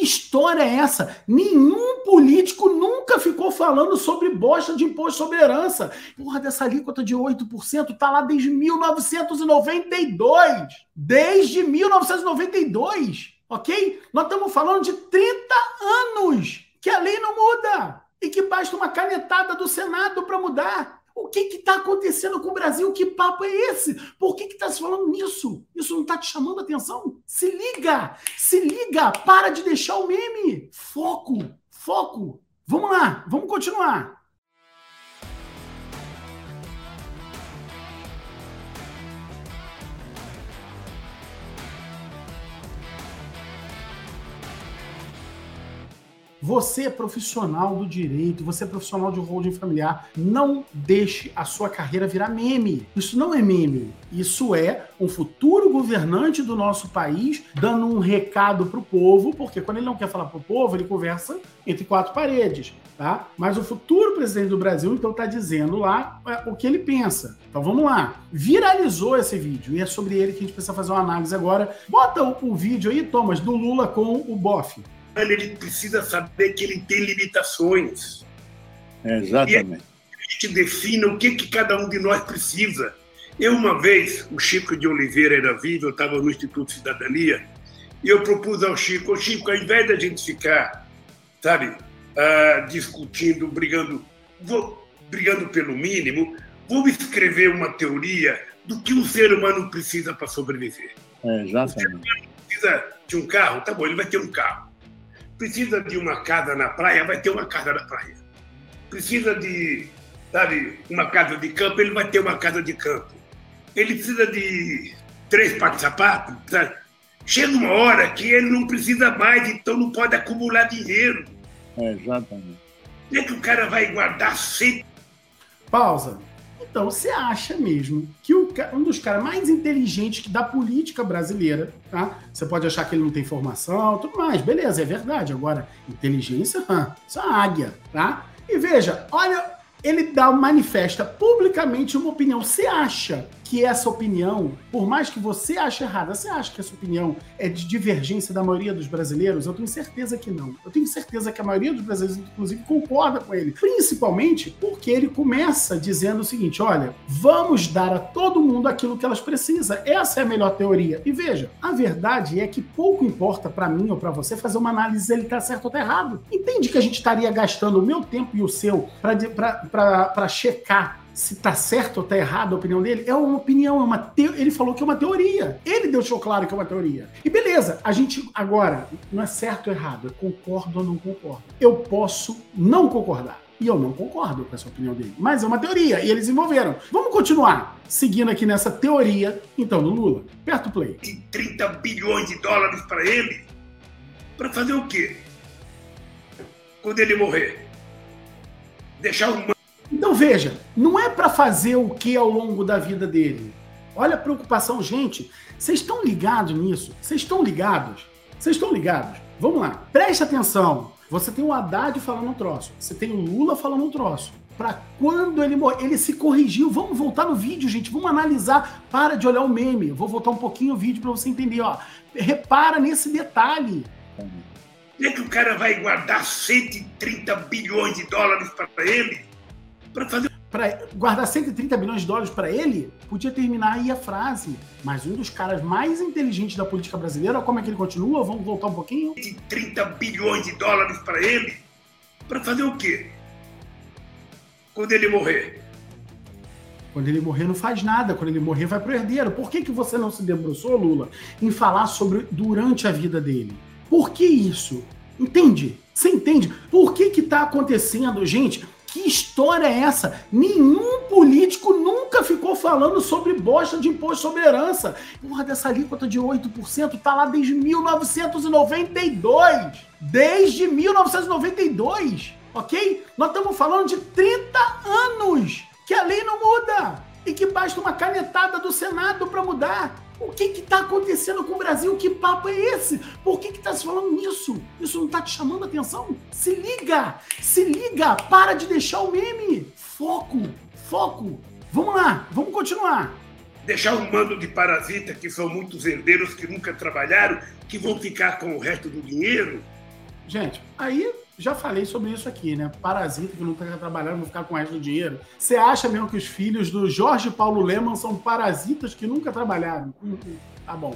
História é essa? Nenhum político nunca ficou falando sobre bosta de imposto sobre herança. Porra, dessa alíquota de 8% tá lá desde 1992. Desde 1992, ok? Nós estamos falando de 30 anos que a lei não muda e que basta uma canetada do Senado para mudar. O que está acontecendo com o Brasil? Que papo é esse? Por que está se falando nisso? Isso não está te chamando a atenção? Se liga! Se liga! Para de deixar o meme! Foco! Foco! Vamos lá, vamos continuar. Você é profissional do direito, você é profissional de holding familiar, não deixe a sua carreira virar meme. Isso não é meme. Isso é um futuro governante do nosso país dando um recado pro povo, porque quando ele não quer falar pro povo, ele conversa entre quatro paredes, tá? Mas o futuro presidente do Brasil, então, tá dizendo lá é, o que ele pensa. Então vamos lá. Viralizou esse vídeo e é sobre ele que a gente precisa fazer uma análise agora. Bota o, o vídeo aí, Thomas, do Lula com o Boff ele precisa saber que ele tem limitações. É, exatamente. E a gente defina o que, que cada um de nós precisa. Eu, uma vez, o Chico de Oliveira era vivo, eu estava no Instituto Cidadania, e eu propus ao Chico, Chico, ao invés da gente ficar, sabe, uh, discutindo, brigando, vou, brigando pelo mínimo, vamos escrever uma teoria do que um ser humano precisa para sobreviver. É, exatamente. O ser humano precisa de um carro, tá bom, ele vai ter um carro. Precisa de uma casa na praia, vai ter uma casa na praia. Precisa de, sabe, uma casa de campo, ele vai ter uma casa de campo. Ele precisa de três pares de sapato. Sabe? Chega uma hora que ele não precisa mais, então não pode acumular dinheiro. É, exatamente. Como é que o cara vai guardar sempre? Pausa. Então, você acha mesmo que o, um dos caras mais inteligentes da política brasileira, tá? Você pode achar que ele não tem formação, tudo mais, beleza, é verdade. Agora, inteligência, isso é águia, tá? E veja, olha, ele dá, manifesta publicamente uma opinião. Você acha que essa opinião, por mais que você ache errada, você acha que essa opinião é de divergência da maioria dos brasileiros? Eu tenho certeza que não. Eu tenho certeza que a maioria dos brasileiros, inclusive, concorda com ele. Principalmente porque ele começa dizendo o seguinte: olha, vamos dar a todo mundo aquilo que elas precisam. Essa é a melhor teoria. E veja, a verdade é que pouco importa para mim ou para você fazer uma análise se ele tá certo ou tá errado. Entende que a gente estaria gastando o meu tempo e o seu para checar se tá certo ou tá errado a opinião dele, é uma opinião, é uma te... ele falou que é uma teoria. Ele deixou claro que é uma teoria. E beleza, a gente agora não é certo ou errado, eu concordo ou não concordo. Eu posso não concordar. E eu não concordo com essa opinião dele. Mas é uma teoria, e eles desenvolveram. Vamos continuar seguindo aqui nessa teoria, então, do Lula. Perto play. 30 bilhões de dólares para ele? Para fazer o quê? Quando ele morrer? Deixar então veja, não é para fazer o que ao longo da vida dele. Olha a preocupação, gente. Vocês estão ligados nisso? Vocês estão ligados? Vocês estão ligados? Vamos lá, preste atenção. Você tem o Haddad falando um troço, você tem o Lula falando um troço. Para quando ele morrer, ele se corrigiu. Vamos voltar no vídeo, gente. Vamos analisar. Para de olhar o meme. Vou voltar um pouquinho o vídeo para você entender. Ó, repara nesse detalhe. Como é que o cara vai guardar 130 bilhões de dólares para ele? Para fazer. Para guardar 130 bilhões de dólares para ele, podia terminar aí a frase. Mas um dos caras mais inteligentes da política brasileira, como é que ele continua? Vamos voltar um pouquinho? 30 bilhões de dólares para ele? Para fazer o quê? Quando ele morrer? Quando ele morrer, não faz nada. Quando ele morrer, vai pro herdeiro. Por que, que você não se debruçou, Lula, em falar sobre durante a vida dele? Por que isso? Entende? Você entende? Por que que tá acontecendo, gente? Que história é essa? Nenhum político nunca ficou falando sobre bosta de imposto sobre herança. Porra, dessa alíquota de 8% tá lá desde 1992. Desde 1992, ok? Nós estamos falando de 30 anos que a lei não muda e que basta uma canetada do Senado para mudar. O que está acontecendo com o Brasil? Que papo é esse? Por que está se falando nisso? Isso não está te chamando a atenção? Se liga! Se liga! Para de deixar o meme! Foco! Foco! Vamos lá, vamos continuar. Deixar um mando de parasita, que são muitos herdeiros que nunca trabalharam, que vão ficar com o resto do dinheiro? Gente, aí já falei sobre isso aqui, né? Parasita que não tá trabalhando, vão ficar com resto do dinheiro. Você acha mesmo que os filhos do Jorge Paulo Leman são parasitas que nunca trabalharam? Hum, hum, tá bom.